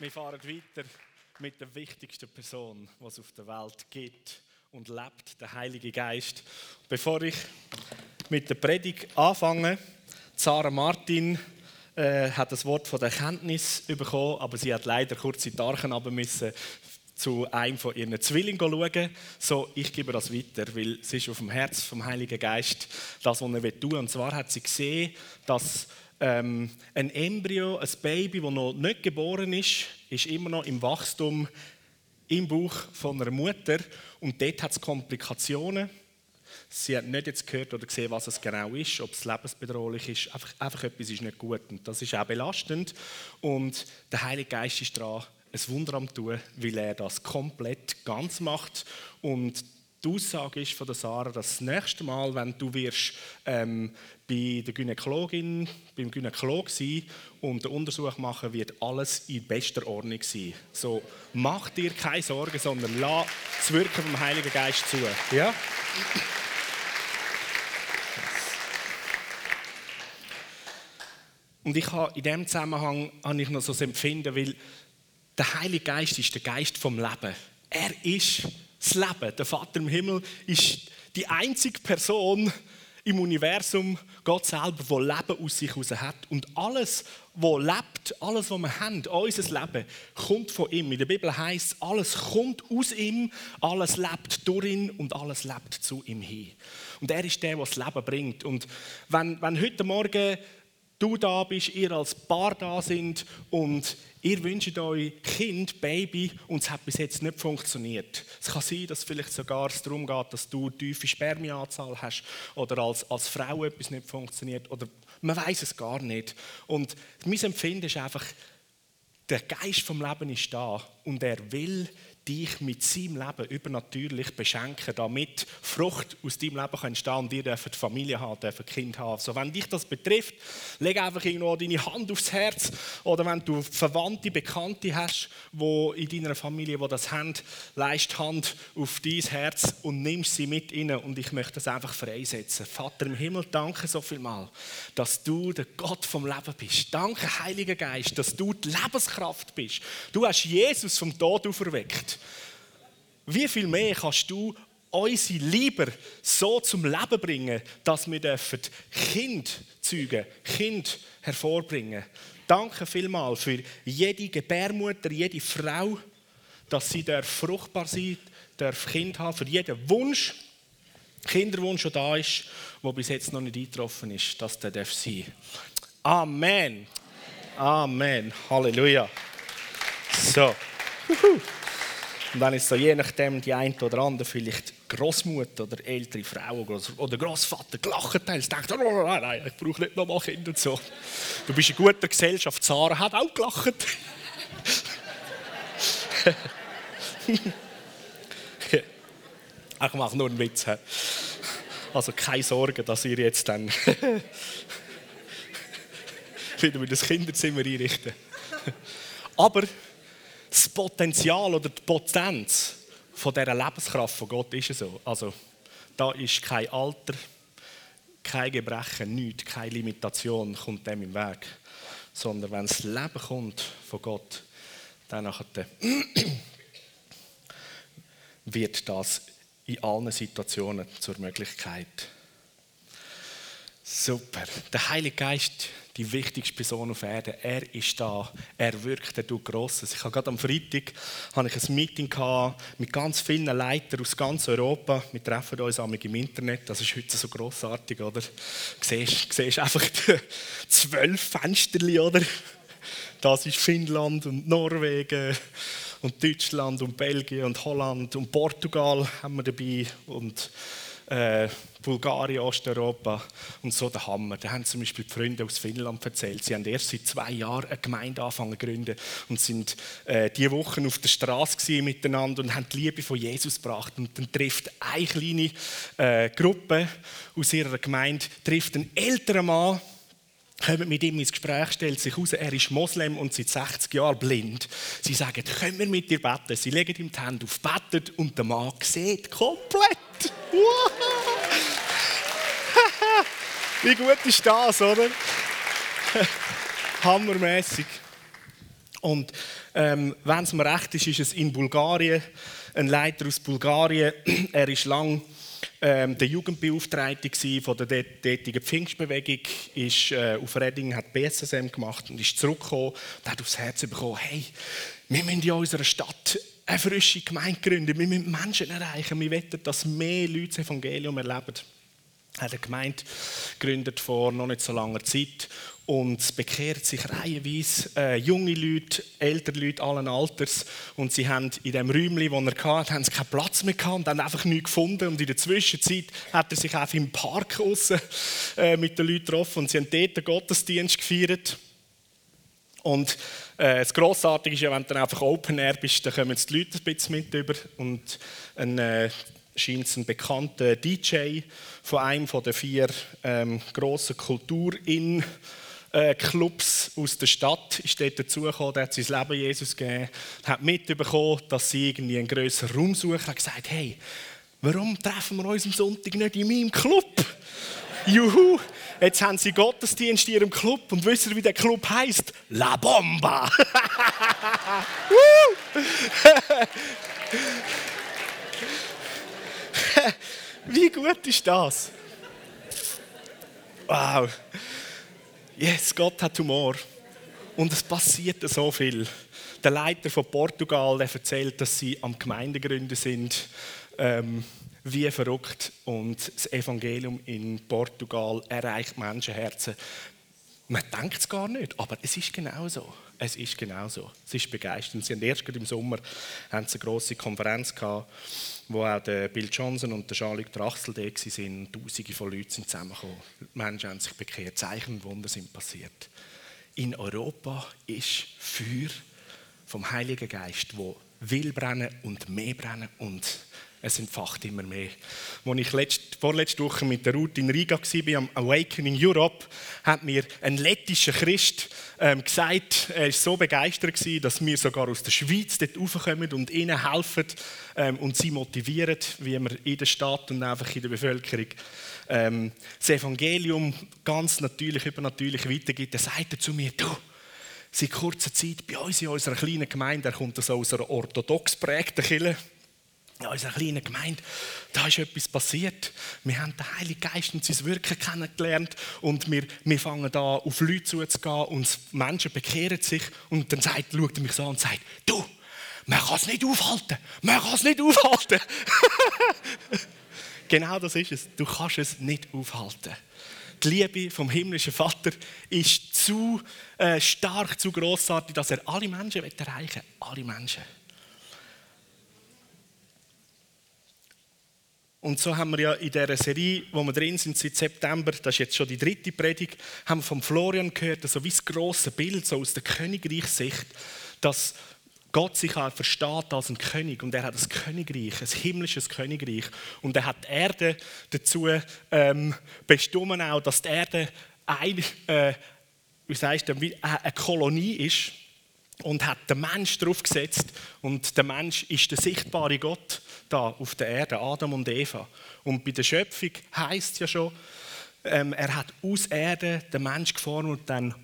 Wir fahren weiter mit der wichtigsten Person, die es auf der Welt gibt und lebt, der Heilige Geist. Bevor ich mit der Predigt anfange, Sarah Martin äh, hat das Wort von der Erkenntnis bekommen, aber sie hat leider kurz in die Archen müssen zu einem von ihren Zwillingen schauen. So, ich gebe das weiter, weil es ist auf dem Herz vom Heiligen Geist das, was er tun will. Und zwar hat sie gesehen, dass ähm, ein Embryo, ein Baby, das noch nicht geboren ist, ist immer noch im Wachstum im Bauch von einer Mutter und dort hat es Komplikationen. Sie hat nicht jetzt gehört oder gesehen, was es genau ist, ob es lebensbedrohlich ist. Einfach, einfach etwas ist nicht gut und das ist auch belastend. Und der Heilige Geist ist dran, ein Wunder am tun, weil er das komplett ganz macht und die Aussage ist von der Sarah, dass das nächste Mal, wenn du wirst, ähm, bei der Gynäkologin, beim Gynäkolog sein und den Untersuch machen, wird alles in bester Ordnung sein. So, mach dir keine Sorgen, sondern lass das Wirken vom Heiligen Geist zu. Ja? Und ich habe in diesem Zusammenhang habe ich noch so das Empfinden, weil der Heilige Geist ist der Geist vom Leben. Er ist das Leben. Der Vater im Himmel ist die einzige Person im Universum, Gott selber, wo Leben aus sich heraus hat. Und alles, was lebt, alles, was wir haben, unser Leben, kommt von ihm. In der Bibel heißt es, alles kommt aus ihm, alles lebt durch ihn und alles lebt zu ihm hin. Und er ist der, der das Leben bringt. Und wenn, wenn heute Morgen du da bist, ihr als Paar da sind und ihr wünscht euch Kind, Baby und es hat bis jetzt nicht funktioniert. Es kann sein, dass vielleicht sogar es darum geht, dass du eine tiefe Spermianzahl hast oder als, als Frau etwas nicht funktioniert oder man weiß es gar nicht. Und mein Empfinden ist einfach, der Geist vom Leben ist da und er will dich mit seinem Leben übernatürlich beschenken, damit Frucht aus deinem Leben kann und ihr dürft Familie haben, dürft Kind haben. So, wenn dich das betrifft, leg einfach irgendwo deine Hand aufs Herz oder wenn du Verwandte, Bekannte hast, wo in deiner Familie, wo das haben, leist Hand auf dein Herz und nimmst sie mit rein und ich möchte das einfach freisetzen. Vater im Himmel, danke so viel mal, dass du der Gott vom Leben bist. Danke, Heiliger Geist, dass du die Lebenskraft bist. Du hast Jesus vom Tod auferweckt. Wie viel mehr kannst du unsere Lieber so zum Leben bringen, dass wir dürfen Kind zeugen, Kind hervorbringen. Danke vielmals für jede Gebärmutter, jede Frau, dass sie fruchtbar sein darf, Kind haben, für jeden Wunsch, Kinderwunsch, der da ist, der bis jetzt noch nicht eingetroffen ist, dass der darf sein. Amen. Amen. Halleluja. So. Und dann ist so je nachdem die eine oder andere vielleicht Großmutter oder ältere Frau oder Großvater gelacht haben. Sie denkt, oh, nein, nein, ich brauche nicht nochmal Kinder und so. Du bist in guter Gesellschaft. Sarah hat auch gelacht. ich mache nur einen Witz. Also keine Sorge, dass ihr jetzt dann wieder das Kinderzimmer einrichten. Aber das Potenzial oder die Potenz von dieser Lebenskraft von Gott ist so. Also, da ist kein Alter, kein Gebrechen, nichts, keine Limitation kommt dem im Weg. Sondern wenn das Leben kommt von Gott, dann wird das in allen Situationen zur Möglichkeit. Super. Der Heilige Geist die wichtigste Person auf Erden. Er ist da. Er wirkt, er tut Grosses. Ich habe gerade am Freitag hatte ich ein Meeting mit ganz vielen Leitern aus ganz Europa. Wir treffen uns im Internet. Das ist heute so grossartig, oder? Du siehst, siehst einfach zwölf Fenster, oder? Das ist Finnland und Norwegen und Deutschland und Belgien und Holland und Portugal haben wir dabei und äh, Bulgarien, Osteuropa und so der Hammer. Da haben zum Beispiel die Freunde aus Finnland erzählt, sie haben erst seit zwei Jahren eine Gemeinde angefangen zu gründen und sind äh, diese Wochen auf der Straße miteinander und haben die Liebe von Jesus gebracht. Und dann trifft eine kleine äh, Gruppe aus ihrer Gemeinde trifft einen älteren Mann, kommen mit ihm ins Gespräch, stellt sich heraus, er ist Moslem und seit 60 Jahren blind. Sie sagen, können wir mit dir beten? Sie legen ihm die Hände auf, beten und der Mann sieht komplett. Wie gut ist das, oder? Hammermäßig. Und ähm, wenn es mir recht ist, ist es in Bulgarien, ein Leiter aus Bulgarien. er ist lang ähm, der Jugendbeauftragte von der dortigen Pfingstbewegung, ist äh, auf Redding, hat BSSM gemacht und ist zurückgekommen und hat aufs Herz bekommen, hey, wir müssen in unserer Stadt eine frische Gemeinde gründen, wir müssen Menschen erreichen, wir wollen, dass mehr Leute das Evangelium erleben. Er hat eine Gemeinde gegründet vor noch nicht so langer Zeit. Und es bekehrt sich reihenweise äh, junge Leute, ältere Leute allen Alters. Und sie haben in dem Räumchen, wo er hatte, haben sie keinen Platz mehr gehabt und haben einfach nichts gefunden. Und in der Zwischenzeit hat er sich einfach im Park aussen, äh, mit den Leuten getroffen. Und sie haben dort den Gottesdienst gefeiert und äh, das Grossartige ist ja, wenn du dann einfach Open Air bist, dann kommen die Leute ein bisschen mit über und ein äh, scheint ein bekannter DJ von einem der vier ähm, grossen Kulturin äh, Clubs aus der Stadt ist dort dazugekommen, der hat sein Leben Jesus gegeben, hat mitbekommen, dass sie irgendwie einen grösseren Raum suchen, hat gesagt, hey, warum treffen wir uns am Sonntag nicht in meinem Club? Juhu! Jetzt haben sie Gottesdienst in ihrem Club und wissen, wie der Club heißt? La Bomba! wie gut ist das? Wow! yes, Gott hat Humor. Und es passiert so viel. Der Leiter von Portugal der erzählt, dass sie am Gemeindegründen sind, ähm, wie verrückt. Und das Evangelium in Portugal erreicht Menschenherzen. Man denkt es gar nicht, aber es ist genau so. Es ist genau so. Es ist begeisternd. Sie haben erst im Sommer haben sie eine große Konferenz gehabt, wo auch der Bill Johnson und der Jean-Luc Drachsel da waren. Tausende von Leuten sind zusammengekommen. Die Menschen haben sich bekehrt. Zeichen und Wunder sind passiert. In Europa ist Feuer vom Heiligen Geist, wo will brennen und mehr brennen und es entfacht immer mehr. Als ich letzt, vorletzte Woche mit der Ruth in Riga war, am Awakening Europe, hat mir ein lettischer Christ ähm, gesagt, er war so begeistert, gewesen, dass wir sogar aus der Schweiz dort raufkommen und ihnen helfen ähm, und sie motivieren, wie wir in der Stadt und einfach in der Bevölkerung ähm, das Evangelium ganz natürlich, übernatürlich weitergibt. Er sagte zu mir, du, seit kurzer Zeit bei uns in unserer kleinen Gemeinde, er kommt aus einer orthodox prägten Kirche, in unserer kleinen Gemeinde, da ist etwas passiert. Wir haben den Heiligen Geist und sein Wirken kennengelernt und wir, wir fangen da auf Leute zuzugehen und Menschen bekehren sich und dann sagt, schaut er mich so an und sagt, du, man kann es nicht aufhalten, man kann es nicht aufhalten. genau das ist es, du kannst es nicht aufhalten. Die Liebe vom himmlischen Vater ist zu äh, stark, zu großartig, dass er alle Menschen erreichen will. Alle Menschen. Und so haben wir ja in dieser Serie, wo wir drin sind seit September, das ist jetzt schon die dritte Predigt, haben wir von Florian gehört, so also wie das grosse Bild so aus der Königreichssicht, dass Gott sich auch versteht als ein König. Und er hat ein Königreich, ein himmlisches Königreich. Und er hat die Erde dazu ähm, bestimmt auch, dass die Erde ein, äh, wie sagst du, eine Kolonie ist. Und hat den Mensch drauf gesetzt und der Mensch ist der sichtbare Gott da auf der Erde, Adam und Eva. Und bei der Schöpfung heißt ja schon, ähm, er hat aus Erde den Mensch geformt und dann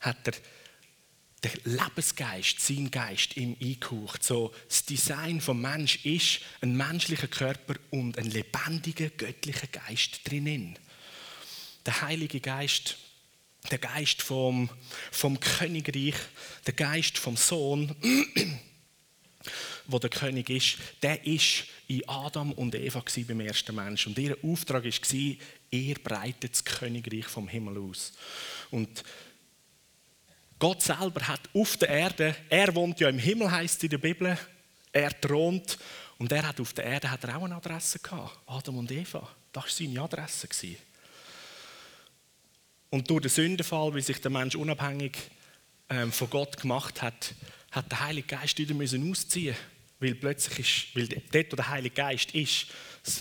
hat er den Lebensgeist, sein Geist ihm eingehaucht. So, das Design vom Mensch ist ein menschlicher Körper und ein lebendiger göttlicher Geist drinnen. Der Heilige Geist der Geist vom, vom Königreich, der Geist vom Sohn, wo der König ist, der ist in Adam und Eva beim ersten Menschen. Und ihr Auftrag war, ihr breitet das Königreich vom Himmel aus. Und Gott selber hat auf der Erde, er wohnt ja im Himmel, heißt in der Bibel, er thront und er hat auf der Erde hat er auch eine Adresse gehabt, Adam und Eva. Das war seine Adresse. Und durch den Sündenfall, wie sich der Mensch unabhängig ähm, von Gott gemacht hat, hat der Heilige Geist wieder müssen ausziehen weil plötzlich ist, weil dort, wo der Heilige Geist ist,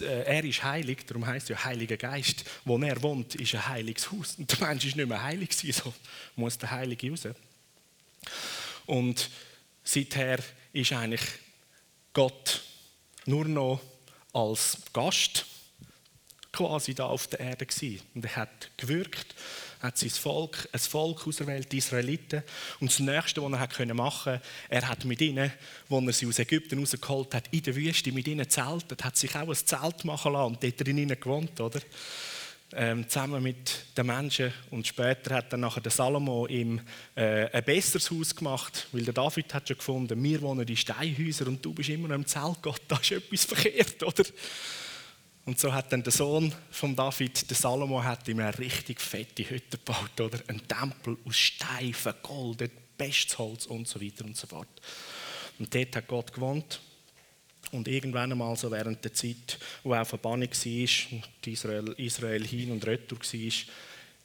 äh, er ist heilig, darum heißt ja Heiliger Geist, wo er wohnt, ist ein heiliges Haus. Und der Mensch ist nicht mehr heilig so muss der Heilige raus. Und seither ist eigentlich Gott nur noch als Gast quasi da auf der Erde gewesen. Und er hat gewirkt hat sein Volk, ein Volk auserwählt, die Israeliten. Und das Nächste, was er hat machen konnte, er hat mit ihnen, wo er sie aus Ägypten rausgeholt hat, in der Wüste mit ihnen zeltet, hat sich auch ein Zelt machen lassen und dort drin gewohnt, oder? Ähm, zusammen mit den Menschen. Und später hat dann nachher der Salomo ihm äh, ein besseres Haus gemacht, weil der David hat schon gefunden, wir wohnen in Steinhäusern und du bist immer noch im Zelt. Gott, da ist etwas verkehrt, oder? Und so hat dann der Sohn von David, der Salomo, hat ihm eine richtig fette Hütte gebaut, oder? Ein Tempel aus Stein, vergoldet, bestes Holz und so weiter und so fort. Und dort hat Gott gewohnt. Und irgendwann einmal, so während der Zeit, wo auch Verbannung war, Israel, Israel hin und retour war,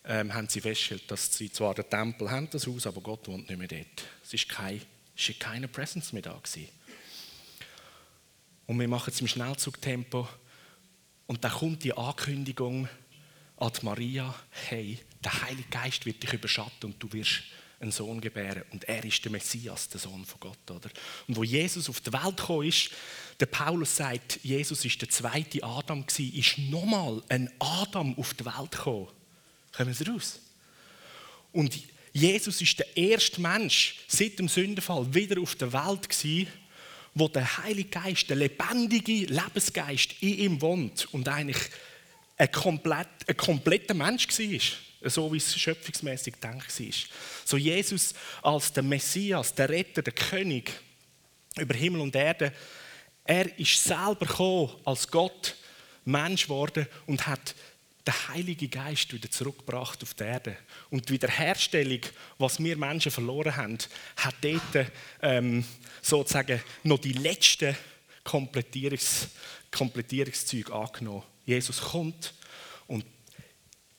ähm, haben sie festgestellt, dass sie zwar den Tempel haben, das Haus, aber Gott wohnt nicht mehr dort. Es war kein, keine Präsenz mehr da. Gewesen. Und wir machen es im Schnellzugtempo. Und dann kommt die Ankündigung an Maria, hey, der Heilige Geist wird dich überschatten und du wirst einen Sohn gebären. Und er ist der Messias, der Sohn von Gott. Oder? Und wo Jesus auf die Welt gekommen ist, der Paulus sagt, Jesus ist der zweite Adam gewesen, ist nochmal ein Adam auf die Welt gekommen. Kommen Sie raus? Und Jesus ist der erste Mensch seit dem Sündenfall wieder auf der Welt gewesen, wo der Heilige Geist, der lebendige Lebensgeist in ihm wohnt und eigentlich ein, komplett, ein kompletter Mensch war so wie es schöpfungsmäßig gedacht war. So Jesus als der Messias, der Retter, der König über Himmel und Erde, er ist selber gekommen als Gott, Mensch geworden und hat den Heiligen Geist wieder zurückgebracht auf die Erde. Und die Wiederherstellung, was wir Menschen verloren haben, hat dort ähm, sozusagen noch die letzten Komplettierungs Komplettierungszüge angenommen. Jesus kommt und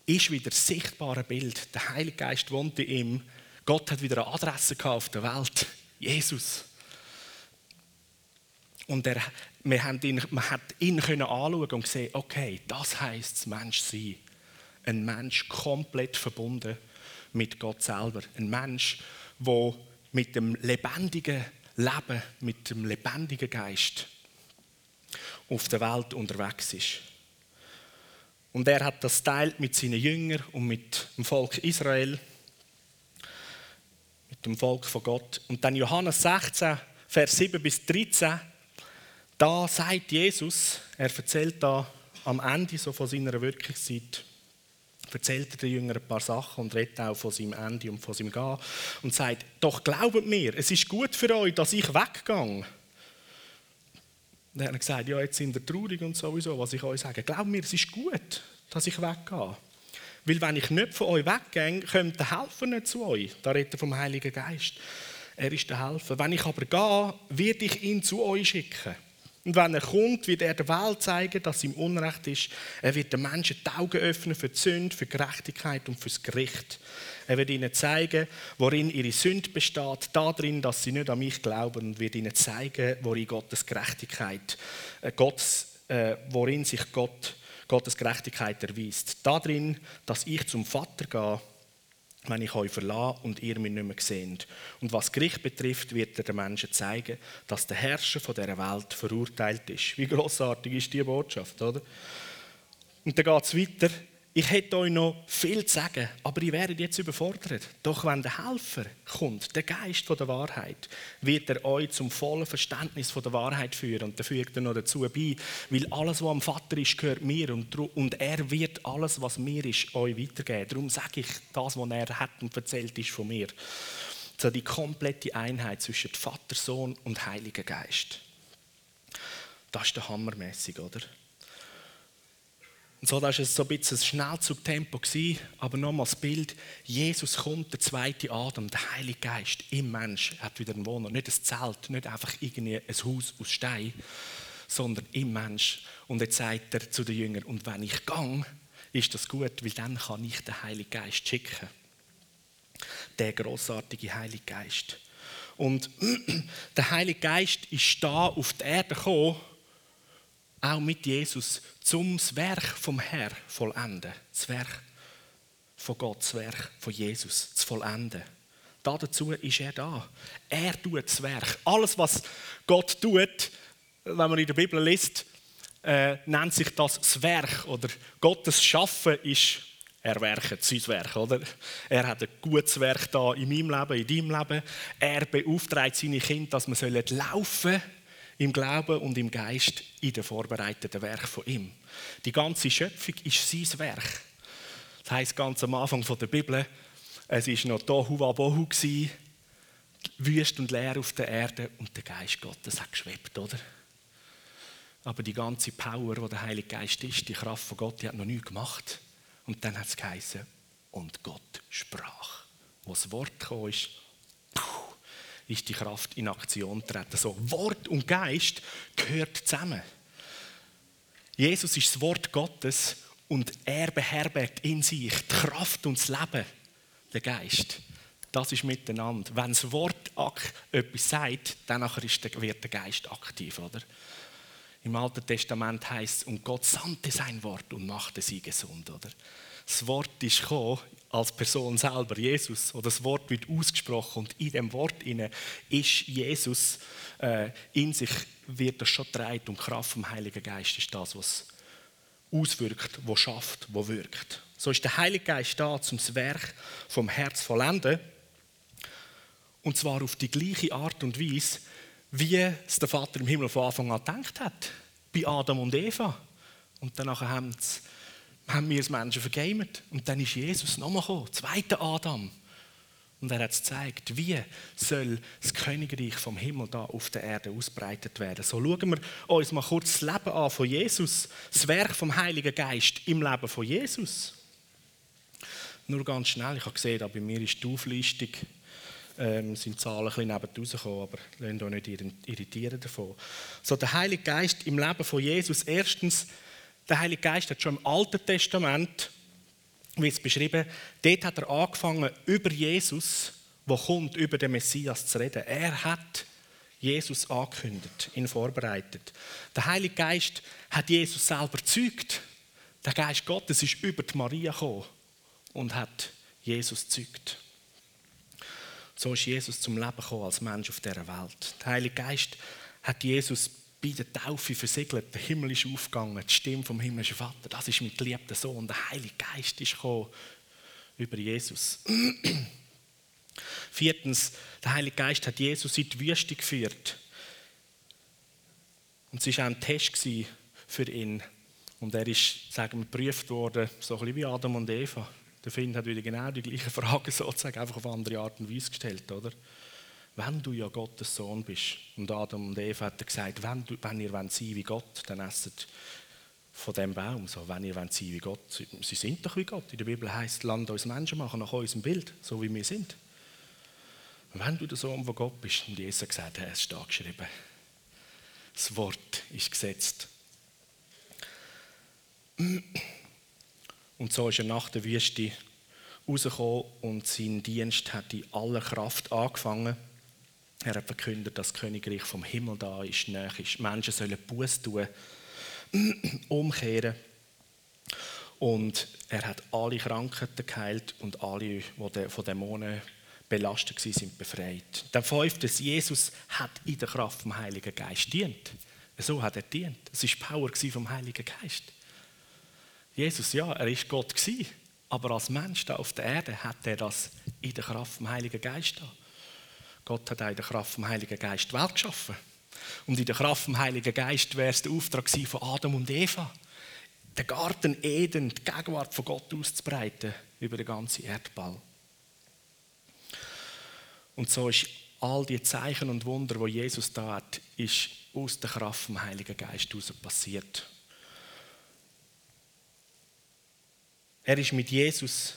ist wieder das sichtbare Bild. Der Heilige Geist wohnt in ihm. Gott hat wieder eine Adresse auf der Welt. Jesus. Und er, wir haben ihn, man hat ihn können anschauen und sehen, okay, das das Mensch sein. Ein Mensch komplett verbunden mit Gott selber. Ein Mensch, der mit dem lebendigen Leben, mit dem lebendigen Geist auf der Welt unterwegs ist. Und er hat das teilt mit seinen Jüngern und mit dem Volk Israel, mit dem Volk von Gott. Und dann Johannes 16, Vers 7 bis 13, da sagt Jesus, er erzählt da am Ende so von seiner Wirkungszeit, erzählt er den Jüngern ein paar Sachen und redet auch von seinem Ende und von seinem Gehen und sagt, doch glaubt mir, es ist gut für euch, dass ich weggehe dann hat er gesagt, ja, jetzt sind ihr traurig und sowieso, was ich euch sage. Glaubt mir, es ist gut, dass ich weggehe. Weil wenn ich nicht von euch weggehe, kommt der Helfer nicht zu euch. Da redet er vom Heiligen Geist. Er ist der Helfer. Wenn ich aber gehe, werde ich ihn zu euch schicken. Und wenn er kommt, wird er der Welt zeigen, dass ihm Unrecht ist. Er wird den Menschen die Augen öffnen für die Sünde, für Gerechtigkeit und fürs Gericht. Er wird ihnen zeigen, worin ihre Sünde besteht, darin, dass sie nicht an mich glauben, und wird ihnen zeigen, worin Gottes Gerechtigkeit, äh, Gottes, äh, worin sich Gott, Gottes Gerechtigkeit erweist. Darin, dass ich zum Vater gehe wenn ich euch verlasse und ihr mich nicht mehr seht. Und was Gericht betrifft, wird er den Menschen zeigen, dass der Herrscher von dieser Welt verurteilt ist. Wie großartig ist diese Botschaft, oder? Und dann geht es weiter. Ich hätte euch noch viel zu sagen, aber ihr werdet jetzt überfordert. Doch wenn der Helfer kommt, der Geist der Wahrheit, wird er euch zum vollen Verständnis der Wahrheit führen. Und da fügt er noch dazu bei, weil alles, was am Vater ist, gehört mir. Und, und er wird alles, was mir ist, euch weitergeben. Darum sage ich, das, was er hat und erzählt, ist von mir. So die komplette Einheit zwischen Vater, Sohn und Heiliger Geist. Das ist der hammermäßig, oder? Und so war es so ein bisschen ein Schnellzugtempo, aber nochmals das Bild, Jesus kommt, der zweite Adam, der Heilige Geist im Mensch, hat wieder einen Wohner, nicht ein Zelt, nicht einfach irgendwie ein Haus aus Stein, sondern im Mensch. Und jetzt sagt er zu den Jüngern, und wenn ich gang, ist das gut, weil dann kann ich den Heiligen Geist schicken. Der großartige Heilige Geist. Und der Heilige Geist ist da auf die Erde gekommen, auch mit Jesus, zum Werk vom Herr vollenden. Das Werk von Gott, das Werk von Jesus zu vollenden. dazu ist er da. Er tut das Werk. Alles, was Gott tut, wenn man in der Bibel liest, äh, nennt sich das das Werk oder Gottes Schaffen ist Er sein Werk, oder? Er hat ein gutes Werk da in meinem Leben, in deinem Leben. Er beauftragt seine Kinder, dass wir laufen im Glauben und im Geist in den vorbereiteten Werk von ihm. Die ganze Schöpfung ist sein Werk. Das heisst ganz am Anfang der Bibel, es war noch Tohu Wabohu, wüst und leer auf der Erde und der Geist Gottes hat geschwebt, oder? Aber die ganze Power, die der Heilige Geist ist, die Kraft von Gott, die hat noch nichts gemacht. Und dann hat es geheißen, und Gott sprach. Wo das Wort kam, ist, ist die Kraft in Aktion getreten. So, Wort und Geist gehört zusammen. Jesus ist das Wort Gottes und er beherbergt in sich die Kraft und das Leben, der Geist. Das ist miteinander. Wenn das Wort etwas sagt, dann wird der Geist aktiv, oder? Im Alten Testament heißt es, und Gott sandte sein Wort und machte sie gesund, oder? Das Wort ist gekommen als Person selber, Jesus, oder das Wort wird ausgesprochen und in dem Wort ist Jesus äh, in sich wird das schon getragen und Kraft vom Heiligen Geist ist das, was auswirkt, was schafft, was wirkt. So ist der Heilige Geist da, um das Werk vom Herz vollenden und zwar auf die gleiche Art und Weise, wie es der Vater im Himmel von Anfang an gedacht hat. Bei Adam und Eva. Und danach haben, haben wir als Menschen vergamet. Und dann ist Jesus nochmal gekommen, zweiter Adam. Und er hat es gezeigt, wie soll das Königreich vom Himmel da auf der Erde ausbreitet werden. So schauen wir uns mal kurz das Leben an von Jesus, das Werk vom Heiligen Geist im Leben von Jesus. Nur ganz schnell, ich habe gesehen, bei mir ist die Auflistung ähm, sind Zahlen ein bisschen neben rausgekommen, aber lasst euch nicht irritieren davon. So, der Heilige Geist im Leben von Jesus. Erstens, der Heilige Geist hat schon im Alten Testament, wie es beschrieben, dort hat er angefangen, über Jesus, wo kommt, über den Messias zu reden. Er hat Jesus angekündigt, ihn vorbereitet. Der Heilige Geist hat Jesus selber gezeugt. Der Geist Gottes ist über die Maria gekommen und hat Jesus gezeugt. So ist Jesus zum Leben gekommen als Mensch auf dieser Welt. Der Heilige Geist hat Jesus bei der Taufe versiegelt. Der Himmel ist aufgegangen, die Stimme vom himmlischen Vater. Das ist mein geliebter Sohn. Der Heilige Geist ist gekommen über Jesus. Viertens, der Heilige Geist hat Jesus in die Wüste geführt. Und es war auch ein Test für ihn. Und er ist, sagen wir, geprüft worden, so ein bisschen wie Adam und Eva. Der Finn hat wieder genau die gleichen Fragen sozusagen einfach auf andere Art und Weise gestellt, oder? Wenn du ja Gottes Sohn bist, und Adam und Eva hat gesagt, wenn, du, wenn ihr wollt sein wie Gott, dann esset von dem Baum. So, wenn ihr wollt sein wie Gott, sie, sind doch wie Gott. In der Bibel heißt, Land uns Menschen machen nach unserem Bild, so wie wir sind. Wenn du der Sohn von Gott bist, und Jesus hat gesagt, es steht geschrieben, das Wort ist gesetzt. Und so ist er nach der Wüste rausgekommen und sein Dienst hat in aller Kraft angefangen. Er hat verkündet, dass das Königreich vom Himmel da ist, näher ist. Menschen sollen Buß tun, umkehren. Und er hat alle Krankheiten geheilt und alle, die von Dämonen belastet waren, sind befreit. Der fünfte, Jesus hat in der Kraft vom Heiligen Geist dient. So hat er dient. Es war Power vom Heiligen Geist. Jesus, ja, er ist Gott aber als Mensch da auf der Erde hat er das in der Kraft vom Heiligen Geist da. Gott hat auch in der Kraft vom Heiligen Geist die Welt geschaffen. Und in der Kraft vom Heiligen Geist wäre es der Auftrag von Adam und Eva, den Garten Eden, die Gegenwart von Gott auszubreiten über den ganzen Erdball. Und so ist all die Zeichen und Wunder, wo Jesus da hat, ist aus der Kraft vom Heiligen Geist heraus passiert. Er ist mit Jesus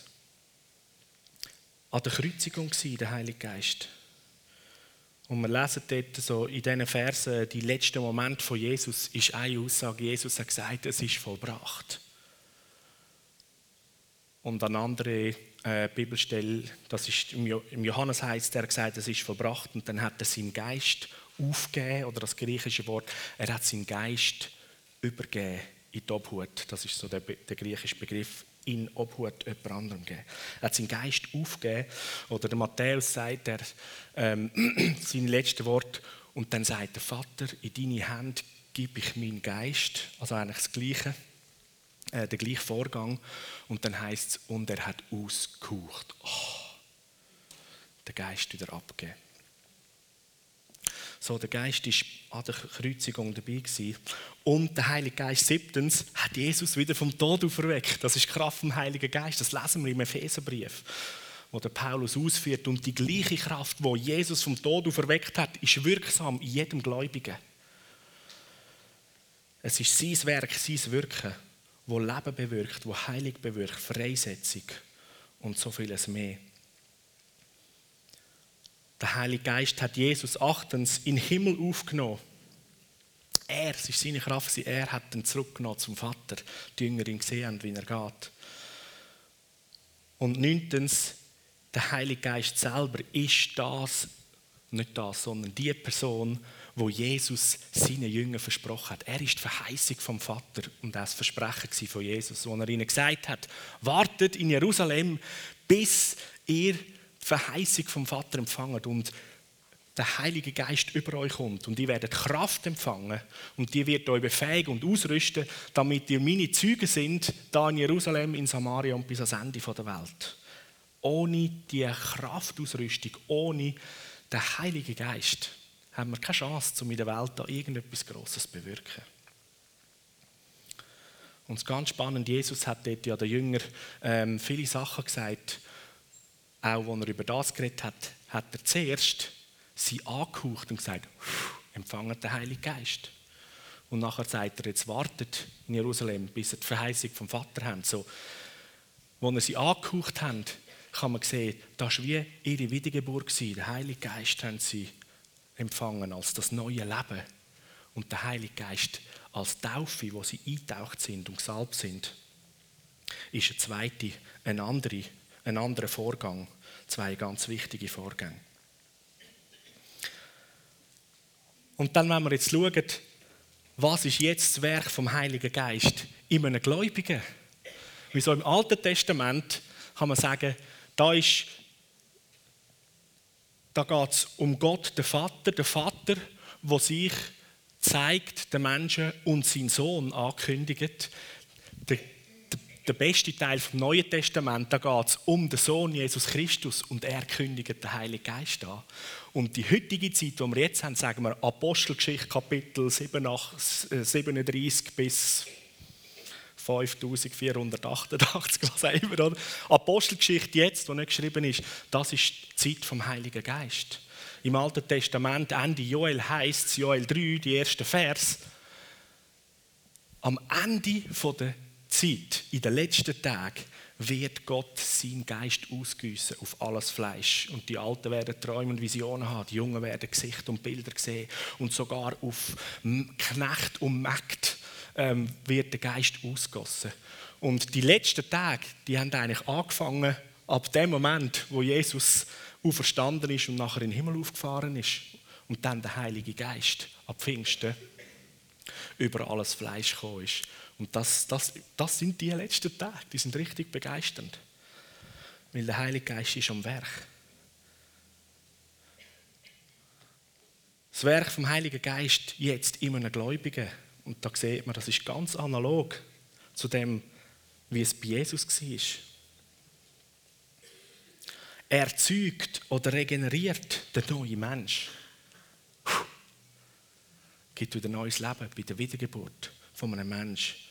an der Kreuzigung der Heilige Geist. Und wir lesen dort so in diesen Versen, die letzten Momente von Jesus, ist eine Aussage, Jesus hat gesagt, es ist vollbracht. Und an andere äh, Bibelstelle, das ist im Johannes heißt, er hat gesagt, es ist vollbracht und dann hat er seinen Geist aufgegeben, oder das griechische Wort, er hat seinen Geist übergeben in die Obhut. Das ist so der, der griechische Begriff in Obhut jemand anderem geben. Er hat seinen Geist aufgegeben. Oder der Matthäus sagt er ähm, sein letztes Wort und dann sagt der Vater, in deine Hände gebe ich meinen Geist. Also eigentlich das Gleiche. äh, der gleiche Vorgang. Und dann heißt es, und er hat ausgehaucht. Oh, der Geist wieder abgegeben. So, der Geist ist an der Kreuzigung dabei gewesen. Und der Heilige Geist, siebtens, hat Jesus wieder vom Tod auferweckt. Das ist die Kraft vom Heiligen Geist. Das lesen wir im Epheserbrief, wo der Paulus ausführt. Und die gleiche Kraft, wo Jesus vom Tod auferweckt hat, ist wirksam in jedem Gläubigen. Es ist sein Werk, sein Wirken, wo Leben bewirkt, wo Heilig bewirkt, Freisetzung und so vieles mehr. Der Heilige Geist hat Jesus achtens in den Himmel aufgenommen. Er, es ist seine Kraft, er hat ihn zurückgenommen zum Vater. Die Jünger ihn gesehen haben, wie er geht. Und neuntens, der Heilige Geist selber ist das, nicht das, sondern die Person, wo Jesus seinen Jüngern versprochen hat. Er ist die Verheißung vom Vater und das Versprechen von Jesus, wo er ihnen gesagt hat: Wartet in Jerusalem, bis ihr Verheißung vom Vater empfangen und der Heilige Geist über euch kommt und ihr werdet Kraft empfangen und die wird euch befähigen und ausrüsten, damit ihr meine Züge sind, da in Jerusalem, in Samaria und bis ans Ende der Welt. Ohne die Kraftausrüstung, ohne den Heiligen Geist haben wir keine Chance, um in der Welt da irgendetwas Grosses zu bewirken. Und ganz spannend, Jesus hat dort ja den Jünger ähm, viele Sachen gesagt, auch als er über das geredet hat, hat er zuerst sie angehaucht und gesagt, empfangen den Heiligen Geist. Und nachher sagt er, jetzt wartet in Jerusalem, bis er die Verheißung vom Vater haben. So, als er sie angehaucht haben, kann man sehen, das war wie ihre Wiedergeburt. Den Heiligen Geist haben sie empfangen als das neue Leben. Und der Heilige Geist als Taufe, wo sie eingetaucht sind und gesalbt sind, ist eine zweite, eine andere ein anderer Vorgang. Zwei ganz wichtige Vorgänge. Und dann, wenn wir jetzt schauen, was ist jetzt das Werk vom Heiligen Geist in einem Gläubigen? Wie so im Alten Testament kann man sagen, da ist da geht es um Gott, den Vater, der Vater, der sich zeigt den Menschen und seinen Sohn ankündigt. Der der beste Teil vom Neuen Testament, da geht es um den Sohn Jesus Christus und er kündigt den Heiligen Geist an. Und die heutige Zeit, die wir jetzt haben, sagen wir Apostelgeschichte Kapitel 37 äh, bis 5488, was auch immer. Oder? Apostelgeschichte jetzt, die nicht geschrieben ist, das ist die Zeit vom Heiligen Geist. Im Alten Testament, Ende Joel heißt es, Joel 3, die ersten Vers, am Ende der Zeit, in den letzten Tagen, wird Gott seinen Geist ausgüssen auf alles Fleisch. Und die Alten werden Träume und Visionen haben, die Jungen werden Gesichter und Bilder sehen. Und sogar auf Knecht und Mägd ähm, wird der Geist ausgossen. Und die letzten Tage, die haben eigentlich angefangen, ab dem Moment, wo Jesus auferstanden ist und nachher in den Himmel aufgefahren ist. Und dann der Heilige Geist ab Pfingsten über alles Fleisch gekommen ist. Und das, das, das sind die letzten Tage, die sind richtig begeisternd. Weil der Heilige Geist ist am Werk. Das Werk vom Heiligen Geist jetzt in einem Gläubigen. Und da sieht man, das ist ganz analog zu dem, wie es bei Jesus war. Er zeugt oder regeneriert den neuen Mensch. Gibt wieder neues Leben bei der Wiedergeburt von einem Menschen.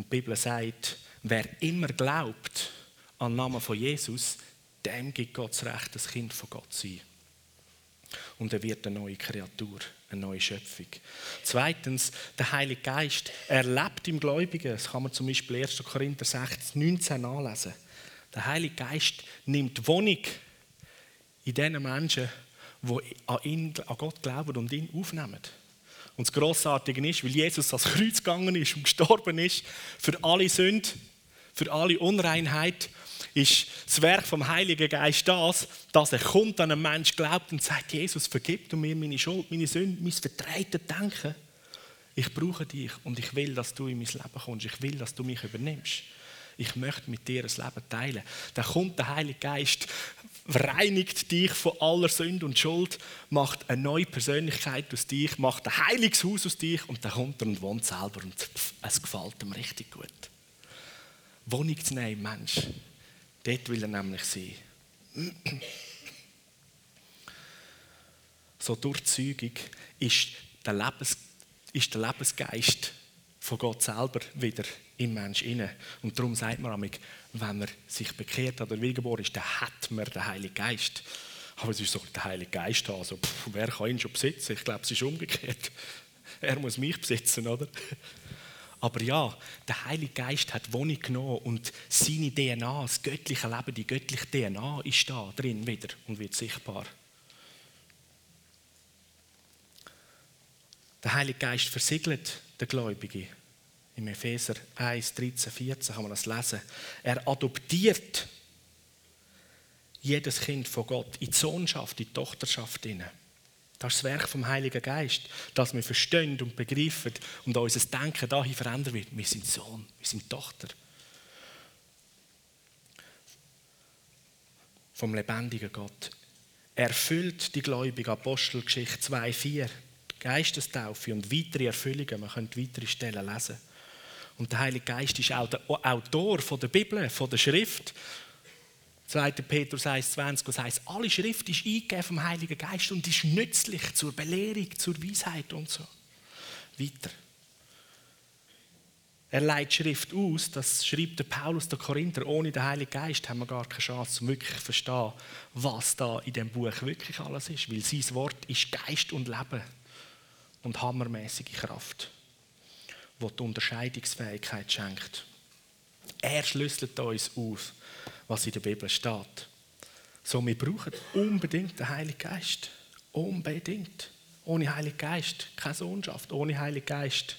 Und die Bibel sagt, wer immer glaubt an den Namen von Jesus, dem gibt Gott das Recht, das Kind von Gott zu sein. Und er wird eine neue Kreatur, eine neue Schöpfung. Zweitens, der Heilige Geist, er lebt im Gläubigen. Das kann man zum Beispiel 1. Korinther 16, 19 nachlesen. Der Heilige Geist nimmt Wohnung in den Menschen, die an, ihn, an Gott glauben und ihn aufnehmen. Und das Grossartige ist, weil Jesus ans Kreuz gegangen ist und gestorben ist, für alle Sünden, für alle Unreinheit, ist das Werk vom Heiligen Geist das, dass er kommt an einen Menschen, glaubt und sagt, Jesus, vergib du mir meine Schuld, meine Sünden, mein verdrehtes Denken. Ich brauche dich und ich will, dass du in mein Leben kommst. Ich will, dass du mich übernimmst. Ich möchte mit dir ein Leben teilen. Dann kommt der Heilige Geist reinigt dich von aller Sünde und Schuld, macht eine neue Persönlichkeit aus dich, macht ein heiliges Haus aus dich und dann kommt er und wohnt selber und pff, es gefällt ihm richtig gut. Wohnung zu nehmen, Mensch, dort will er nämlich sein. So Durchzeugung ist der, Lebens, ist der Lebensgeist von Gott selber wieder im Mensch inne. Und darum sagt man amig, wenn man sich bekehrt oder wiedergeboren ist, dann hat man den Heiligen Geist. Aber es ist so, der Heilige Geist haben, also, pff, wer kann ihn schon besitzen? Ich glaube, es ist umgekehrt. Er muss mich besitzen, oder? Aber ja, der Heilige Geist hat Wohnung genommen und seine DNA, das göttliche Leben, die göttliche DNA ist da drin wieder und wird sichtbar. Der Heilige Geist versiegelt den Gläubigen. Im Epheser 1, 13, 14 kann man das lesen. Er adoptiert jedes Kind von Gott in die Sohnschaft, in die Tochterschaft hinein. Das ist das Werk vom Heiligen Geist, dass wir verstehen und begreifen und unser Denken dahin verändern wird. Wir sind Sohn, wir sind Tochter. Vom lebendigen Gott. Erfüllt die Gläubige Apostelgeschichte 2,4. Geistestaufe und weitere Erfüllungen. Man könnte weitere Stellen lesen. Und der Heilige Geist ist auch der Autor der Bibel, von der Schrift. 2. Petrus 1,20, was heißt, alle Schrift ist eingegeben vom Heiligen Geist und ist nützlich zur Belehrung, zur Weisheit und so. Weiter. Er leitet Schrift aus, das schreibt der Paulus der Korinther. Ohne den Heiligen Geist haben wir gar keine Chance, um wirklich zu verstehen, was da in dem Buch wirklich alles ist. Weil sein Wort ist Geist und Leben und hammermäßige Kraft, wo die Unterscheidungsfähigkeit schenkt. Er schlüsselt uns auf, was in der Bibel steht. So, wir brauchen unbedingt den Heiligen Geist. Unbedingt. Ohne Heiligen Geist keine Sohnschaft. Ohne Heiligen Geist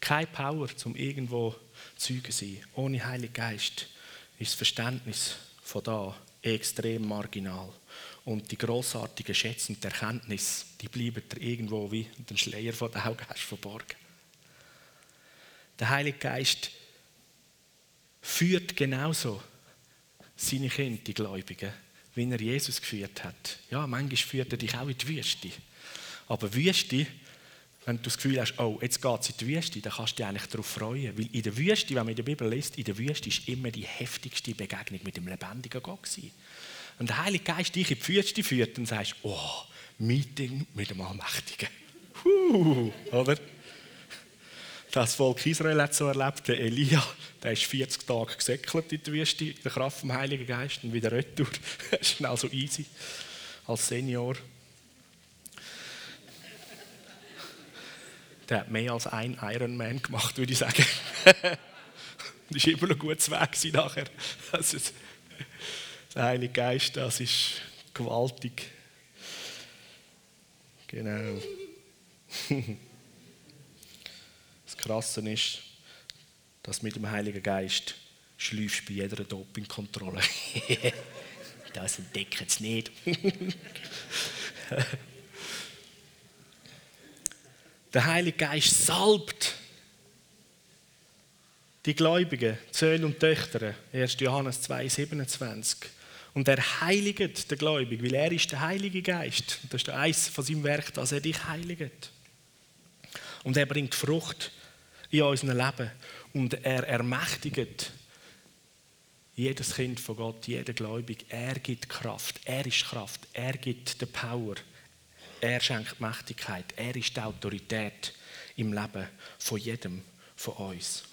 keine Power, um irgendwo Zeugen zu sein. Ohne Heiligen Geist ist das Verständnis von da extrem marginal. Und die großartigen Schätze und Erkenntnis, die bleiben dir irgendwo wie den Schleier von den Augen hast verborgen. Der Heilige Geist führt genauso seine Kinder, die Gläubigen, wie er Jesus geführt hat. Ja, manchmal führt er dich auch in die Wüste. Aber Wüste, wenn du das Gefühl hast, oh, jetzt geht es in die Wüste, dann kannst du dich eigentlich darauf freuen. Weil in der Wüste, wenn man in der Bibel liest, in der Wüste ist immer die heftigste Begegnung mit dem lebendigen Gott gewesen. Und der Heilige Geist dich in die Wüste führt, dann sagst du, oh, Meeting mit dem Allmächtigen. Huh, oder? Das Volk Israel hat so erlebt, der Elia, der ist 40 Tage gesäckelt in der Wüste, in der Kraft vom Heiligen Geist und wieder retour. Das ist schnell so easy, als Senior. Der hat mehr als ein Ironman gemacht, würde ich sagen. das war immer noch gut Weg nachher. Also, der Heilige Geist, das ist gewaltig. Genau. Krasse ist, dass mit dem Heiligen Geist schläufst bei jeder Dopingkontrolle. das entdecken sie nicht. Der Heilige Geist salbt die Gläubigen, Söhne und Töchter. 1. Johannes 2, 27. Und er heiligt den Gläubigen, weil er ist der Heilige Geist. Das ist eines von seinem Werk, dass er dich heiligt. Und er bringt Frucht in unserem Leben. Und er ermächtigt jedes Kind von Gott, jeder Gläubig. Er gibt Kraft. Er ist Kraft. Er gibt die Power. Er schenkt Mächtigkeit. Er ist die Autorität im Leben von jedem von uns.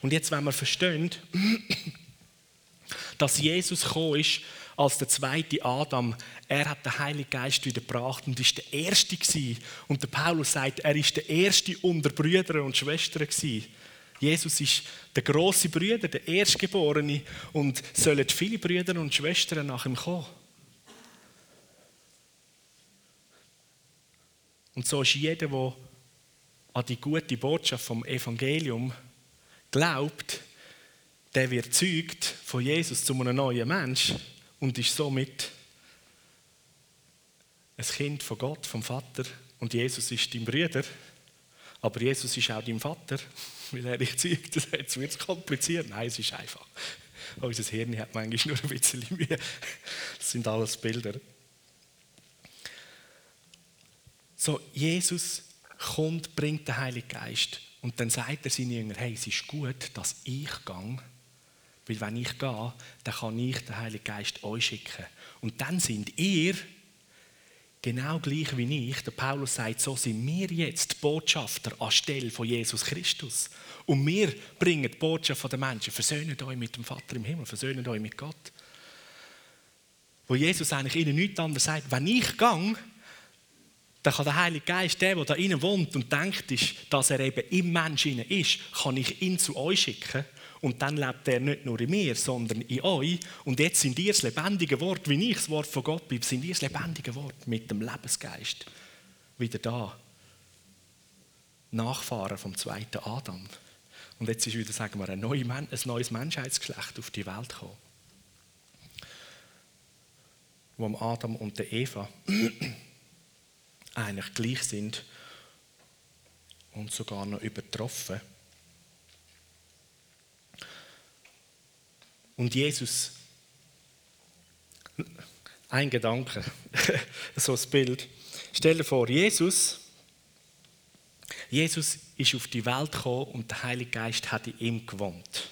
Und jetzt, wenn wir verstehen, dass Jesus gekommen ist als der zweite Adam, er hat den Heiligen Geist wiederbracht und ist der Erste gewesen. Und der Paulus sagt, er ist der Erste unter Brüdern und Schwestern gewesen. Jesus ist der große Brüder, der Erstgeborene und sollen viele Brüder und Schwestern nach ihm kommen. Und so ist jeder, der an die gute Botschaft vom Evangelium glaubt, der wird zeugt von Jesus zu einem neuen Mensch und ist somit ein Kind von Gott, vom Vater. Und Jesus ist dein Bruder, aber Jesus ist auch dein Vater, weil er dich zeugt. Jetzt wird es kompliziert. Nein, es ist einfach. Unser Hirn hat manchmal nur ein bisschen Mühe. Das sind alles Bilder. So, Jesus kommt, bringt den Heiligen Geist und dann sagt er seinen Jüngern, hey, es ist gut, dass ich gehe, weil wenn ich gehe, dann kann ich den Heiligen Geist euch schicken. Und dann sind ihr genau gleich wie ich. Der Paulus sagt, so sind wir jetzt Botschafter anstelle von Jesus Christus. Und wir bringen die Botschaft von den Menschen. Versöhnt euch mit dem Vater im Himmel, versöhnt euch mit Gott. Wo Jesus eigentlich ihnen nichts anderes sagt, wenn ich gehe, dann kann der Heilige Geist, der, der da innen wohnt und denkt, dass er eben im Menschen ist, kann ich ihn zu euch schicken. Und dann lebt er nicht nur in mir, sondern in euch. Und jetzt sind ihr das lebendige Wort, wie ich das Wort von Gott bin, sind ihr das lebendige Wort mit dem Lebensgeist. Wieder da. Nachfahren vom zweiten Adam. Und jetzt ist wieder, sagen wir, ein, neues Menschheitsgeschlecht auf die Welt gekommen. Wo Adam und Eva eigentlich gleich sind und sogar noch übertroffen. Und Jesus, ein Gedanke, so ein Bild. Stell dir vor, Jesus, Jesus ist auf die Welt gekommen und der Heilige Geist hat in ihm gewohnt.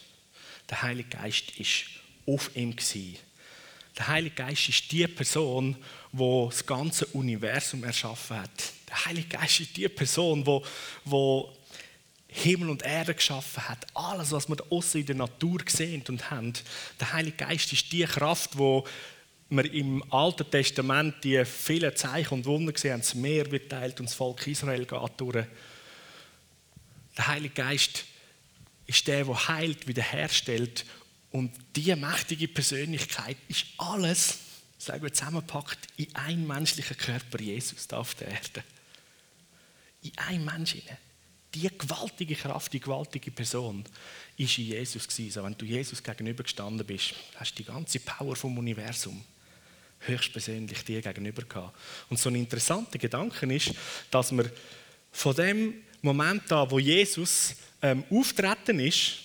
Der Heilige Geist ist auf ihm gewesen. Der Heilige Geist ist die Person, die das ganze Universum erschaffen hat. Der Heilige Geist ist die Person, die, die Himmel und Erde geschaffen hat. Alles, was wir außen in der Natur sehen und haben. Der Heilige Geist ist die Kraft, wo wir im Alten Testament die vielen Zeichen und Wunder gesehen haben. Das Meer wird teilt und das Volk Israel geht durch. Der Heilige Geist ist der, der heilt, wiederherstellt und diese mächtige Persönlichkeit ist alles, sagen wir zusammengepackt, in einen menschlichen Körper Jesus da auf der Erde. In einen Menschen. Die gewaltige Kraft, die gewaltige Person ist in Jesus gewesen. Also wenn du Jesus gegenüber gestanden bist, hast du die ganze Power vom Universum höchstpersönlich dir gegenüber gehabt. Und so ein interessanter Gedanke ist, dass man von dem Moment an, wo Jesus ähm, auftreten ist,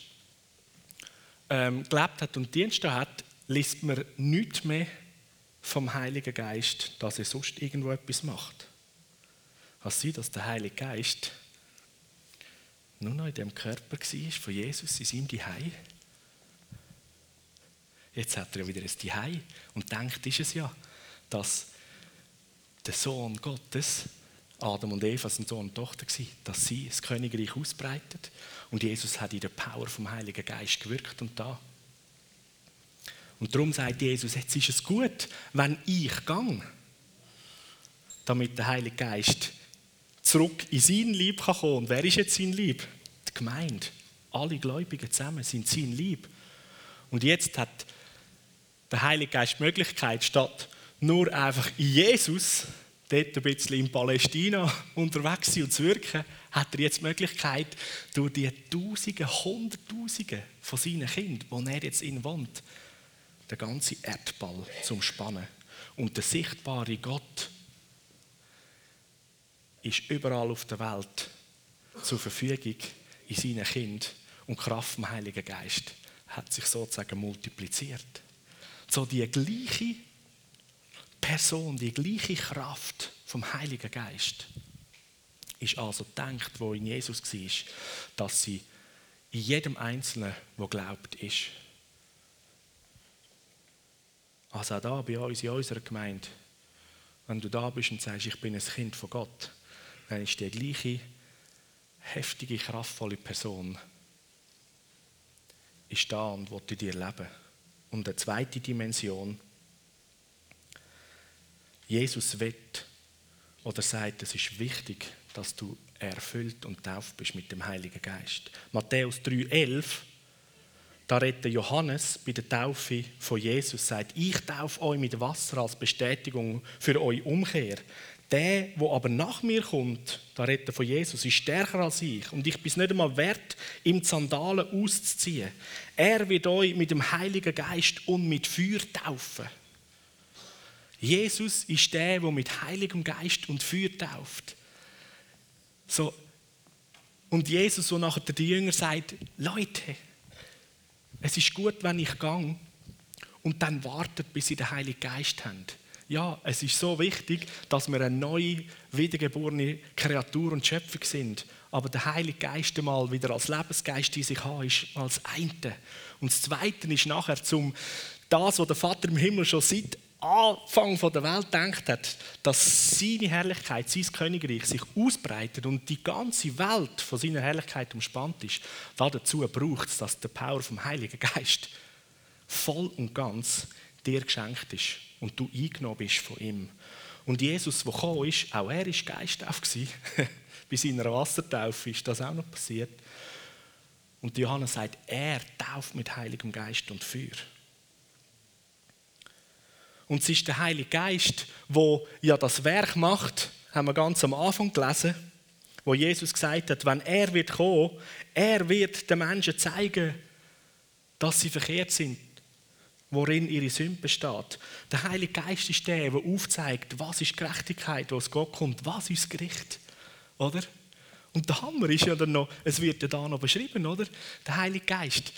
ähm, gelebt hat und Dienst hat, liest man nichts mehr vom Heiligen Geist, dass er sonst irgendwo etwas macht. Kann es sein, dass der Heilige Geist nur noch in dem Körper war von Jesus, in seinem Dihei? Jetzt hat er wieder ein Dihei und denkt, ist es ja, dass der Sohn Gottes Adam und Eva sind Sohn und Tochter dass sie das Königreich ausbreitet. Und Jesus hat in der Power vom Heiligen Geist gewirkt und da. Und darum sagt Jesus, jetzt ist es gut, wenn ich gehe, damit der Heilige Geist zurück in sein Lieb kann kommen. Und wer ist jetzt sein Lieb? Die Gemeinde. Alle Gläubigen zusammen sind sein Lieb. Und jetzt hat der Heilige Geist die Möglichkeit, statt nur einfach in Jesus dort ein bisschen in Palästina unterwegs sind und zu wirken, hat er jetzt die Möglichkeit, durch die Tausende, Hunderttausende von seinen Kindern, wo er jetzt in wohnt, den ganzen Erdball zum Spannen. Und der sichtbare Gott ist überall auf der Welt zur Verfügung in seinen Kindern und Kraft vom Heiligen Geist hat sich sozusagen multipliziert. So die gleiche Person, die gleiche Kraft vom Heiligen Geist ist also denkt, wo in Jesus war, dass sie in jedem Einzelnen, der glaubt, ist. Also auch da bei uns in unserer Gemeinde, wenn du da bist und sagst, ich bin ein Kind von Gott, dann ist die gleiche heftige, kraftvolle Person ist da und will in dir leben. Und eine zweite Dimension, Jesus wird oder sagt, es ist wichtig, dass du erfüllt und tauft bist mit dem Heiligen Geist. Matthäus 3,11, da redet Johannes bei der Taufe von Jesus, sagt, ich taufe euch mit Wasser als Bestätigung für eure Umkehr. Der, wo aber nach mir kommt, da redet von Jesus, ist stärker als ich und ich bin nicht einmal wert, ihm die Sandalen auszuziehen. Er wird euch mit dem Heiligen Geist und mit Feuer taufen. Jesus ist der, der mit Heiligem Geist und Feuer tauft. So. Und Jesus, wo nachher der Jünger sagt, Leute, es ist gut, wenn ich gehe und dann wartet, bis sie den Heiligen Geist haben. Ja, es ist so wichtig, dass wir eine neue, wiedergeborene Kreatur und Schöpfung sind. Aber der Heilige Geist mal wieder als Lebensgeist in sich haben, ist als eine. Und das Zweite ist nachher zum das, was der Vater im Himmel schon seit Anfang der Welt denkt hat, dass seine Herrlichkeit, sein Königreich sich ausbreitet und die ganze Welt von seiner Herrlichkeit umspannt ist, dazu braucht es, dass der Power vom Heiligen Geist voll und ganz dir geschenkt ist und du eingenommen bist von ihm. Und Jesus, der gekommen ist, auch er war Geist auf. Bei seiner Wassertaufe ist das auch noch passiert. Und Johannes sagt, er tauft mit Heiligem Geist und Feuer. Und es ist der Heilige Geist, wo ja das Werk macht, haben wir ganz am Anfang gelesen, wo Jesus gesagt hat, wenn er wird kommen, er wird den Menschen zeigen, dass sie verkehrt sind, worin ihre Sünde besteht. Der Heilige Geist ist der, der aufzeigt, was ist Gerechtigkeit, was Gott kommt, was ist Gericht, oder? Und der Hammer ist ja dann noch, es wird ja da noch beschrieben, oder? Der Heilige Geist,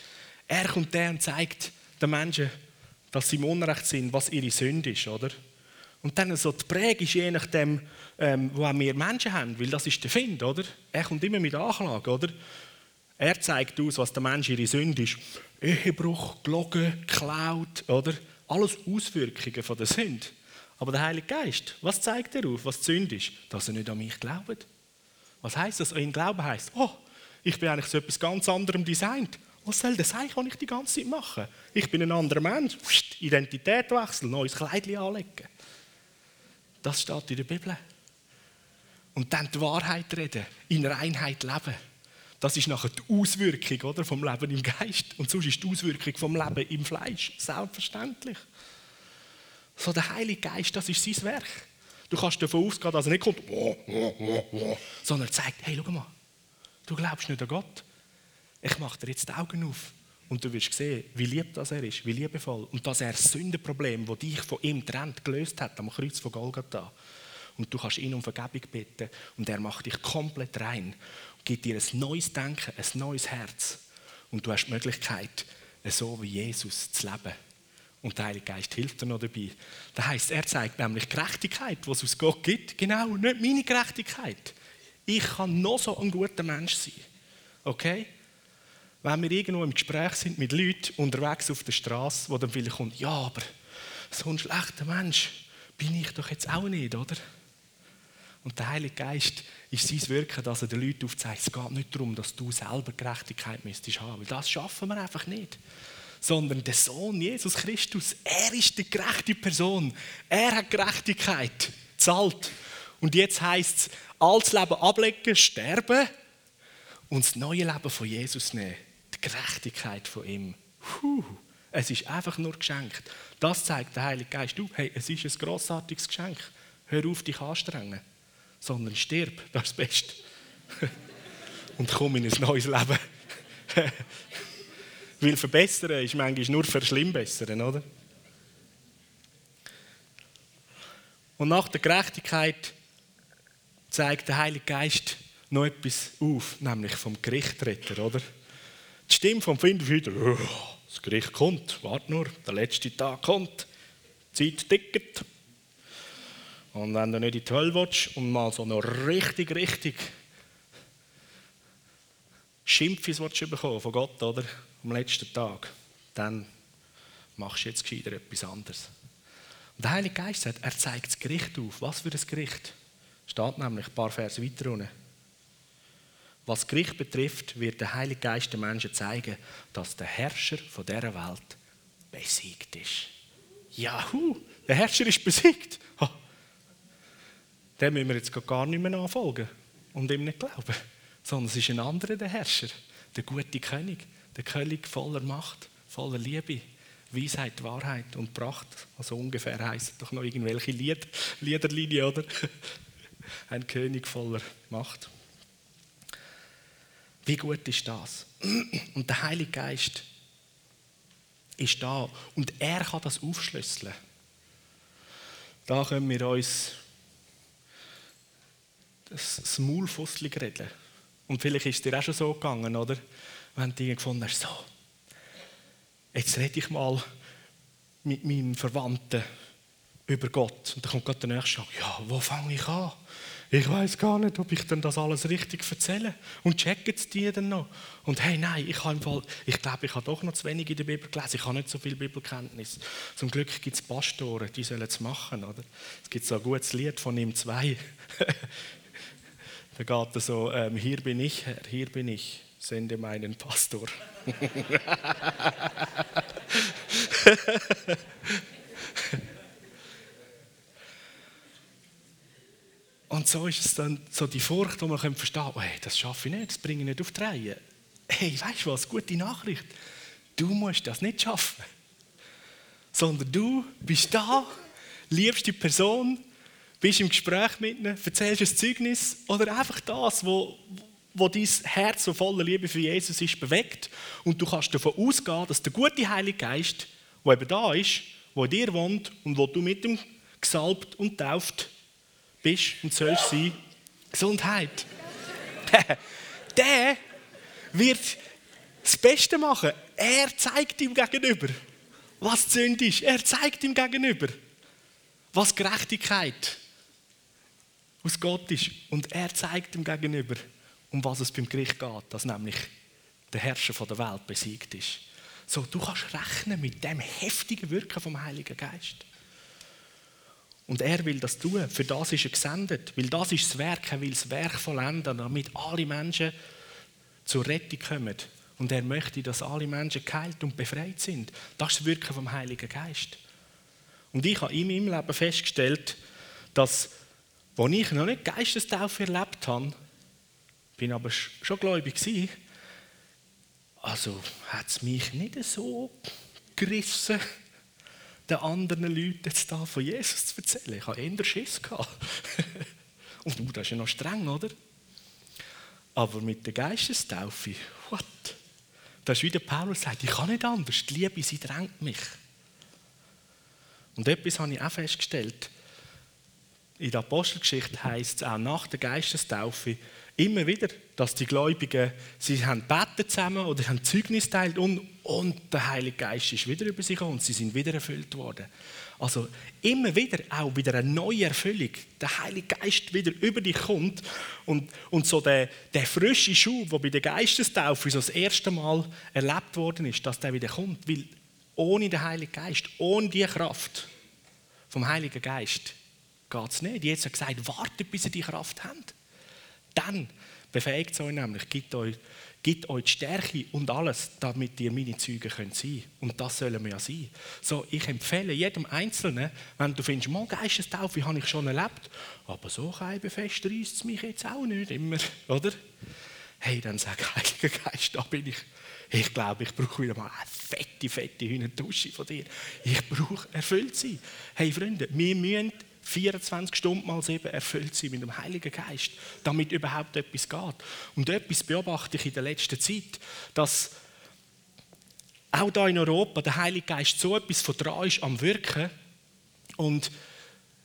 er kommt der und zeigt den Menschen, dass sie im Unrecht sind, was ihre Sünde ist, oder? Und dann so die Prägung ist je nachdem, ähm, wo wir Menschen haben, weil das ist der Find, oder? Er kommt immer mit Anklage, oder? Er zeigt aus, was der Mensch ihre Sünde ist. Ehebruch, gelogen, geklaut, oder? Alles Auswirkungen von der Sünde. Aber der Heilige Geist, was zeigt er auf, was die Sünde ist? Dass er nicht an mich glaubt. Was heißt das? An Glauben heißt, oh, ich bin eigentlich zu etwas ganz anderem designt. Was soll das sein, kann ich die ganze Zeit machen? Ich bin ein anderer Mensch. Identität wechseln, neues Kleidchen anlegen. Das steht in der Bibel. Und dann die Wahrheit reden, in Reinheit leben. Das ist nachher die Auswirkung oder, vom Leben im Geist. Und sonst ist die Auswirkung vom Leben im Fleisch. Selbstverständlich. So der Heilige Geist, das ist sein Werk. Du kannst davon ausgehen, dass er nicht kommt, sondern er zeigt, hey, schau mal, du glaubst nicht an Gott. Ich mache dir jetzt die Augen auf. Und du wirst sehen, wie lieb das er ist, wie liebevoll. Und dass er das Sündenproblem, das dich von ihm trennt, gelöst hat am Kreuz von Golgatha. Und du kannst ihn um Vergebung bitten und er macht dich komplett rein. Gibt dir ein neues Denken, ein neues Herz. Und du hast die Möglichkeit, so wie Jesus zu leben. Und der Heilige Geist hilft dir noch dabei. Das heisst, er zeigt nämlich Gerechtigkeit, was es aus Gott gibt. Genau, nicht meine Gerechtigkeit. Ich kann noch so ein guter Mensch sein. Okay? wenn wir irgendwo im Gespräch sind mit Leuten unterwegs auf der Straße, wo dann vielleicht kommt, ja, aber so ein schlechter Mensch bin ich doch jetzt auch nicht, oder? Und der Heilige Geist ist sein Wirken, dass er den Leuten aufzeigt, es geht nicht darum, dass du selber Gerechtigkeit müsstest haben, weil das schaffen wir einfach nicht. Sondern der Sohn Jesus Christus, er ist die gerechte Person. Er hat Gerechtigkeit zahlt. Und jetzt heißt es, altes Leben ablegen, sterben und das neue Leben von Jesus nehmen die Gerechtigkeit von ihm. Puh, es ist einfach nur geschenkt. Das zeigt der Heilige Geist auf. Hey, es ist ein grossartiges Geschenk. Hör auf, dich anstrengen. Sondern stirb, das ist das Beste. Und komm in ein neues Leben. Weil verbessern ist manchmal nur verschlimmbessern, oder? Und nach der Gerechtigkeit zeigt der Heilige Geist noch etwas auf, nämlich vom Gerichtretter, oder? Die Stimme vom Finder wieder, oh, das Gericht kommt, warte nur, der letzte Tag kommt, die Zeit tickt. Und wenn du nicht in die Hölle willst und mal so noch richtig, richtig Schimpfis bekommen von Gott, oder? Am letzten Tag, dann machst du jetzt gescheiter etwas anderes. Und der Heilige Geist sagt, er zeigt das Gericht auf. Was für ein Gericht? Steht nämlich ein paar Verse weiter unten. Was Gericht betrifft, wird der Heilige Geist den Menschen zeigen, dass der Herrscher von dieser Welt besiegt ist. Jahu, der Herrscher ist besiegt. Dem müssen wir jetzt gar nicht mehr nachfolgen und ihm nicht glauben. Sondern es ist ein anderer, der Herrscher, der gute König, der König voller Macht, voller Liebe, Weisheit, Wahrheit und Pracht. Also ungefähr heisst doch noch irgendwelche Lied, Liederlinie, oder? Ein König voller Macht. Wie gut ist das? Und der Heilige Geist ist da und er kann das aufschlüsseln. Da können wir uns das Maulfusselig reden. Und vielleicht ist es dir auch schon so gegangen, oder? Wenn du gefunden hast, so, jetzt rede ich mal mit meinem Verwandten über Gott. Und dann kommt gerade der nächste Schlag, ja, wo fange ich an? Ich weiß gar nicht, ob ich dann das alles richtig erzähle. Und checken es die dann noch? Und hey, nein, ich, habe im Fall, ich glaube, ich habe doch noch zu wenig in der Bibel gelesen. Ich habe nicht so viel Bibelkenntnis. Zum Glück gibt es Pastoren, die sollen es machen. Oder? Es gibt so ein gutes Lied von ihm zwei. da geht es so, ähm, hier bin ich, Herr, hier bin ich, sende meinen Pastor. Und so ist es dann so die Furcht, wo man verstehen kann, oh, hey, das schaffe ich nicht, das bringe ich nicht auf die Reihe. Hey, weißt du was, gute Nachricht. Du musst das nicht schaffen. Sondern du bist da, liebst die Person, bist im Gespräch mit ihnen, erzählst ein Zeugnis oder einfach das, wo, wo dein Herz so voller Liebe für Jesus ist, bewegt. Und du kannst davon ausgehen, dass der gute Heilige Geist, der eben da ist, der in dir wohnt und wo du mit ihm gesalbt und tauft bist und sollst sein, Gesundheit. der wird das Beste machen. Er zeigt ihm gegenüber, was Sünde ist. Er zeigt ihm gegenüber, was Gerechtigkeit aus Gott ist. Und er zeigt ihm gegenüber, um was es beim Gericht geht, dass nämlich der Herrscher der Welt besiegt ist. So, du kannst rechnen mit dem heftigen Wirken vom Heiligen Geist. Und er will das tun. Für das ist er gesendet. Weil das ist das Werk. Er will das Werk vollenden, damit alle Menschen zur Rettung kommen. Und er möchte, dass alle Menschen geheilt und befreit sind. Das ist das Wirken vom Heiligen Geist. Und ich habe in meinem Leben festgestellt, dass, als ich noch nicht Geistestaufe erlebt habe, bin aber schon gläubig gewesen, also hat es mich nicht so gerissen, den anderen Leuten jetzt da von Jesus zu erzählen. Ich hatte eher Schiss. Und du, das ist ja noch streng, oder? Aber mit der Geistestaufe, what? Das ist wie der Paulus sagt, ich kann nicht anders. Die Liebe, sie drängt mich. Und etwas habe ich auch festgestellt. In der Apostelgeschichte heißt es auch nach der Geistestaufe, immer wieder, dass die Gläubigen, sie haben beten zusammen oder haben Zeugnis teilt und, und der Heilige Geist ist wieder über sie gekommen und sie sind wieder erfüllt worden. Also immer wieder auch wieder eine neue Erfüllung. Der Heilige Geist wieder über dich kommt und, und so der, der frische Schub, der bei der Geistestaufe so das erste Mal erlebt worden ist, dass der wieder kommt. Weil ohne den Heiligen Geist, ohne die Kraft vom Heiligen Geist geht es nicht. Jesus hat gesagt, wartet, bis ihr die Kraft habt. Dann befähigt es euch nämlich, gibt euch, gibt euch die Stärke und alles, damit ihr meine Zeugen könnt Und das sollen wir ja sein. So, ich empfehle jedem Einzelnen, wenn du findest, mal Geistestaufe habe ich schon erlebt, aber so fest reißt es mich jetzt auch nicht immer, oder? Hey, dann sag Heiliger Geist, da bin ich. Ich glaube, ich brauche wieder mal eine fette, fette Hühnerdusche von dir. Ich brauche erfüllt sein. Hey Freunde, wir müssen 24 Stunden mal sieben erfüllt sein mit dem Heiligen Geist, damit überhaupt etwas geht. Und etwas beobachte ich in der letzten Zeit, dass auch da in Europa der Heilige Geist so etwas von dran ist am Wirken. Und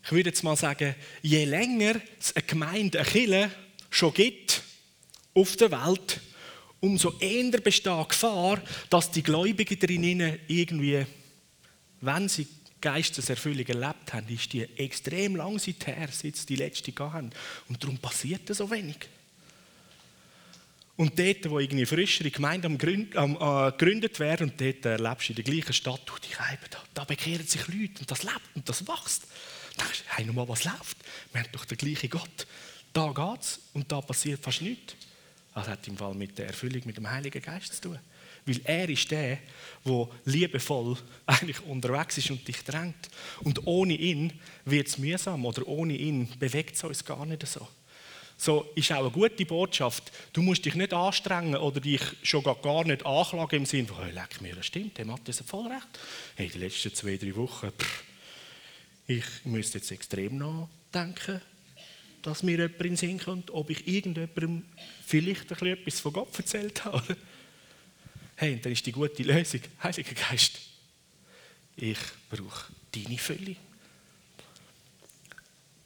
ich würde jetzt mal sagen, je länger es eine Gemeinde, eine Kirche schon gibt auf der Welt, umso eher besteht Gefahr, dass die Gläubigen drinnen irgendwie, wenn sie Geisteserfüllung erlebt haben, ist die extrem lang her, seit sie die letzte haben. Und darum passiert so wenig. Und dort, wo irgendwie frischere Gemeinden äh, gegründet werden, und dort erlebst du in der gleichen Stadt, du die Reiben, da, da bekehren sich Leute und das lebt und das wächst. Dann denkst du, hey, nochmal, was läuft? Wir haben doch den gleichen Gott. Da geht's und da passiert fast nichts. Das hat im Fall mit der Erfüllung mit dem Heiligen Geist zu tun. Weil er ist der, der liebevoll eigentlich unterwegs ist und dich drängt. Und ohne ihn wird es mühsam oder ohne ihn bewegt es uns gar nicht so. So ist auch eine gute Botschaft. Du musst dich nicht anstrengen oder dich schon gar nicht anklagen im Sinne von, hey, leck mir, das stimmt, der Matthias hat voll recht. Hey, die letzten zwei, drei Wochen, pff, ich müsste jetzt extrem nachdenken, dass mir jemand in den Sinn kommt, ob ich irgendjemandem vielleicht ein etwas von Gott erzählt habe. Hey, und dann ist die gute Lösung, Heiliger Geist, ich brauche deine Fülle.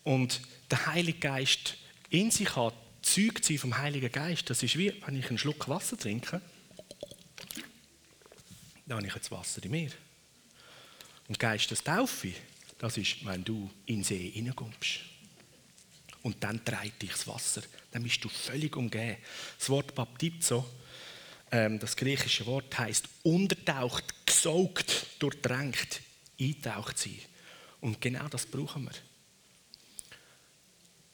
Und der Heilige Geist in sich hat, Zeug zu vom Heiligen Geist, das ist wie, wenn ich einen Schluck Wasser trinke, dann habe ich jetzt Wasser in mir. Und Geistestaufe, das ist, wenn du in den See hineinkommst. Und dann treibt dich das Wasser. Dann bist du völlig umgeben. Das Wort Baptizo, das griechische Wort heißt untertaucht, gesaugt, durchdrängt, eintaucht sein. Und genau das brauchen wir.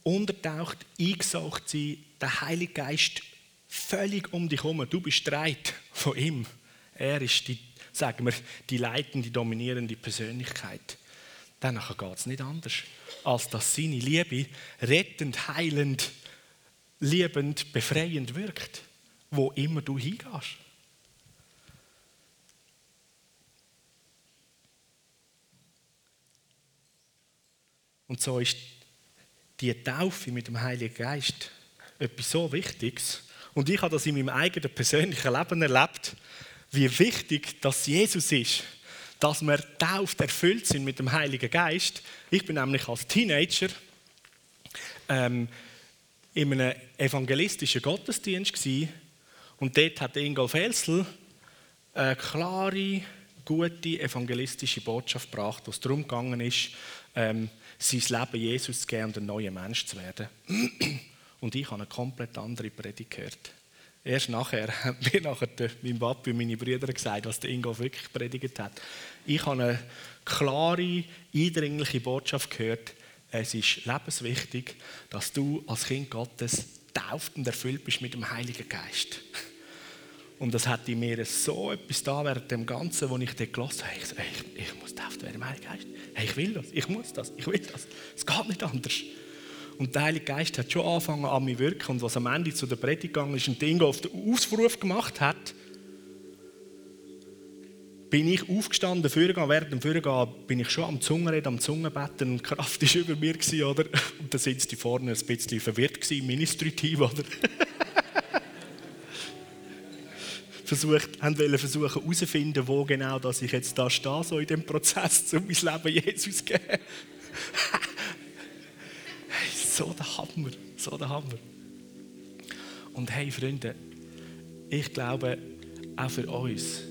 Untertaucht, eingesaugt sein, der Heilige Geist völlig um dich herum. Du bist streit von ihm. Er ist die, sagen wir, die leitende, dominierende Persönlichkeit. Dann geht es nicht anders, als dass seine Liebe rettend, heilend, liebend, befreiend wirkt, wo immer du hingehst. Und so ist die Taufe mit dem Heiligen Geist etwas so Wichtiges. Und ich habe das in meinem eigenen persönlichen Leben erlebt, wie wichtig das Jesus ist, dass wir tauft erfüllt sind mit dem Heiligen Geist. Ich bin nämlich als Teenager ähm, in einem evangelistischen Gottesdienst gewesen, und dort hat Ingolf Elsel eine klare, gute evangelistische Botschaft gebracht, wo es darum gegangen ist, ähm, sein Leben Jesus zu geben und ein neuer Mensch zu werden. Und ich habe eine komplett andere Predigt gehört. Erst nachher haben mir nachher mein Papi und meine Brüder gesagt, was der Ingo wirklich predigt hat. Ich habe eine klare, eindringliche Botschaft gehört. Es ist lebenswichtig, dass du als Kind Gottes tauft und erfüllt bist mit dem Heiligen Geist. Und das hat in mir so etwas da während dem Ganzen, wo ich dort gelassen habe. Ich, so, ich, ich muss tauft werden im Geist. Hey, ich will das, ich muss das, ich will das. Es geht nicht anders. Und der Heilige Geist hat schon angefangen an zu wirken. Und was am Ende zu der Predigt gegangen ist, ein Ding auf den Ausruf gemacht hat, bin ich aufgestanden, vorgegangen. Während dem Vorgehen bin ich schon am Zungenreden, am Zungenbetten und Kraft war über mir. Gewesen, oder? Und da sind die vorne ein bisschen verwirrt gewesen, Ministry-Team, oder? versucht, haben versuchen herauszufinden, wo genau dass ich jetzt da stehe, so in dem Prozess, um mein Leben Jesus zu geben. So der Hammer, so der Hammer. Und hey Freunde, ich glaube, auch für uns,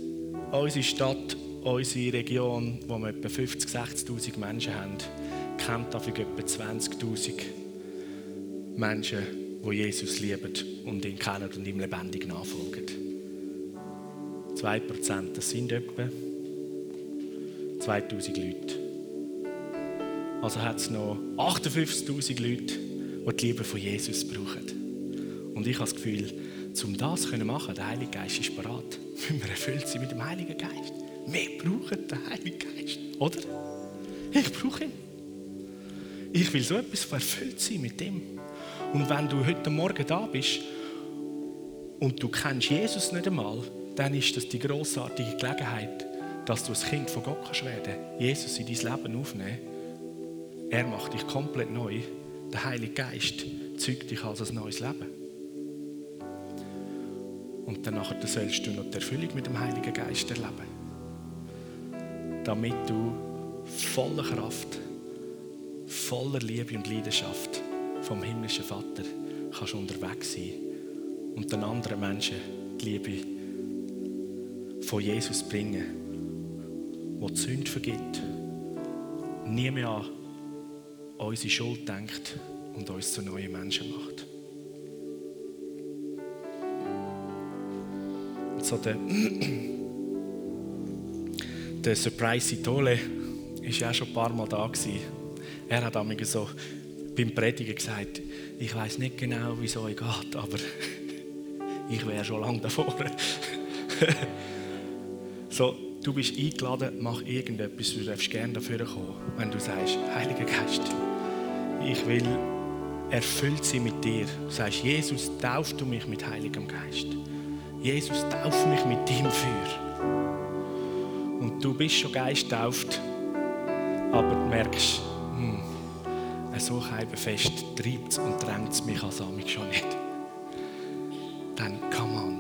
unsere Stadt, unsere Region, wo wir etwa 50.000, 60.000 Menschen haben, kennt dafür etwa 20.000 Menschen, die Jesus lieben und ihn kennen und ihm lebendig nachfolgen. 2%, das sind etwa 2000 Leute. Also hat es noch 58.000 Leute, die die Liebe von Jesus brauchen. Und ich habe das Gefühl, um das zu machen, der Heilige Geist ist bereit. Müssen wir erfüllt sein mit dem Heiligen Geist. Wir brauchen den Heiligen Geist, oder? Ich brauche ihn. Ich will so etwas erfüllt sein mit dem. Und wenn du heute Morgen da bist und du kennst Jesus nicht einmal, dann ist das die großartige Gelegenheit, dass du ein Kind von Gott kannst werden, Jesus in dein Leben aufnehmen er macht dich komplett neu. Der Heilige Geist zeugt dich als ein neues Leben. Und danach sollst du noch die Erfüllung mit dem Heiligen Geist erleben. Damit du voller Kraft, voller Liebe und Leidenschaft vom himmlischen Vater kannst unterwegs sein und den anderen Menschen die Liebe von Jesus bringen, wo die Sünde vergibt. Nie mehr an an unsere Schuld denkt und uns zu neuen Menschen macht. Und so der, der Surprise Itole war ja auch schon ein paar Mal da. Gewesen. Er hat einmal so beim Predigen gesagt, ich weiß nicht genau, wie es euch geht, aber ich wäre schon lange davor. so, du bist eingeladen, mach irgendetwas, du darfst gerne dafür kommen, wenn du sagst, Heiliger Geist, ich will erfüllt sein mit dir. Du sagst, Jesus, tauf du mich mit Heiligem Geist. Jesus, tauf mich mit deinem Feuer. Und du bist schon Geist tauft, aber du merkst, hm, so fest treibt es und drängt es mich als Amig schon nicht. Dann, come on,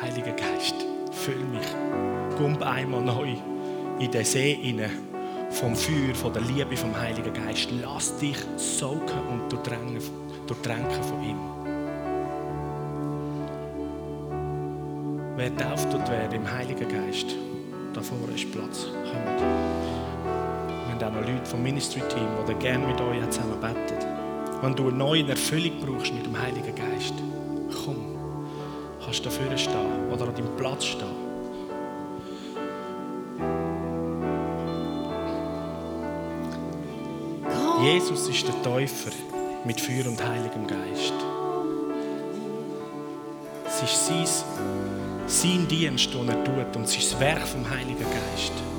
Heiliger Geist, füll mich. Komm einmal neu in den See hinein vom Feuer, von der Liebe vom Heiligen Geist. Lass dich saugen und durchdrängen, durchdrängen von ihm. Wer tauft wird im Heiligen Geist, da vorne ist Platz. Kommt. Wir haben auch noch Leute vom Ministry-Team, die gerne mit euch zusammen beten. Wenn du eine neue Erfüllung brauchst mit dem Heiligen Geist, komm, kannst dafür stehen oder an deinem Platz stehen. Jesus ist der Täufer mit Feuer und Heiligem Geist. Es ist sein, sein Dienst, den er tut, und es ist das Werk vom Heiligen Geist.